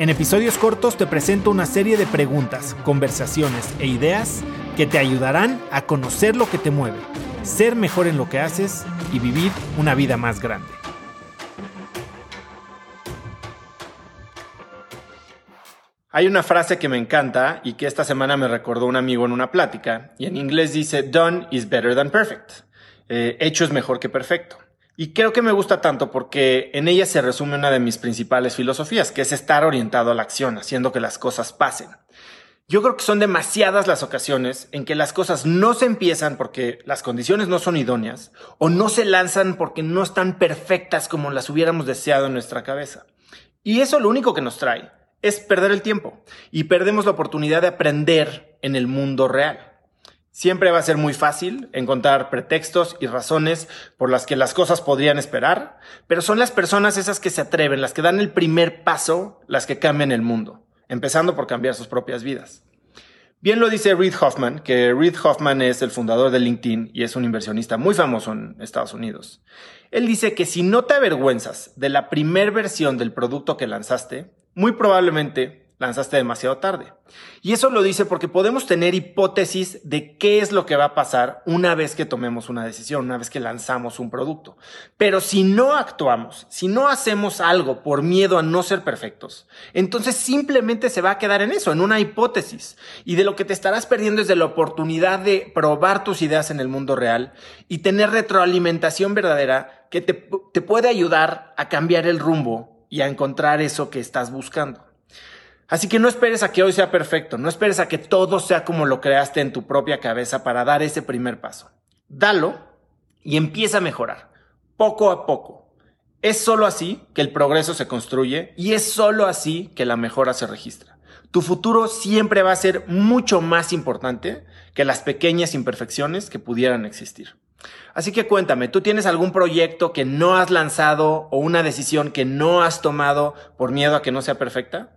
En episodios cortos te presento una serie de preguntas, conversaciones e ideas que te ayudarán a conocer lo que te mueve, ser mejor en lo que haces y vivir una vida más grande. Hay una frase que me encanta y que esta semana me recordó un amigo en una plática, y en inglés dice, done is better than perfect. Eh, hecho es mejor que perfecto. Y creo que me gusta tanto porque en ella se resume una de mis principales filosofías, que es estar orientado a la acción, haciendo que las cosas pasen. Yo creo que son demasiadas las ocasiones en que las cosas no se empiezan porque las condiciones no son idóneas o no se lanzan porque no están perfectas como las hubiéramos deseado en nuestra cabeza. Y eso lo único que nos trae es perder el tiempo y perdemos la oportunidad de aprender en el mundo real. Siempre va a ser muy fácil encontrar pretextos y razones por las que las cosas podrían esperar, pero son las personas esas que se atreven, las que dan el primer paso, las que cambian el mundo, empezando por cambiar sus propias vidas. Bien lo dice Reid Hoffman, que Reid Hoffman es el fundador de LinkedIn y es un inversionista muy famoso en Estados Unidos. Él dice que si no te avergüenzas de la primer versión del producto que lanzaste, muy probablemente lanzaste demasiado tarde. Y eso lo dice porque podemos tener hipótesis de qué es lo que va a pasar una vez que tomemos una decisión, una vez que lanzamos un producto. Pero si no actuamos, si no hacemos algo por miedo a no ser perfectos, entonces simplemente se va a quedar en eso, en una hipótesis. Y de lo que te estarás perdiendo es de la oportunidad de probar tus ideas en el mundo real y tener retroalimentación verdadera que te, te puede ayudar a cambiar el rumbo y a encontrar eso que estás buscando. Así que no esperes a que hoy sea perfecto, no esperes a que todo sea como lo creaste en tu propia cabeza para dar ese primer paso. Dalo y empieza a mejorar, poco a poco. Es solo así que el progreso se construye y es solo así que la mejora se registra. Tu futuro siempre va a ser mucho más importante que las pequeñas imperfecciones que pudieran existir. Así que cuéntame, ¿tú tienes algún proyecto que no has lanzado o una decisión que no has tomado por miedo a que no sea perfecta?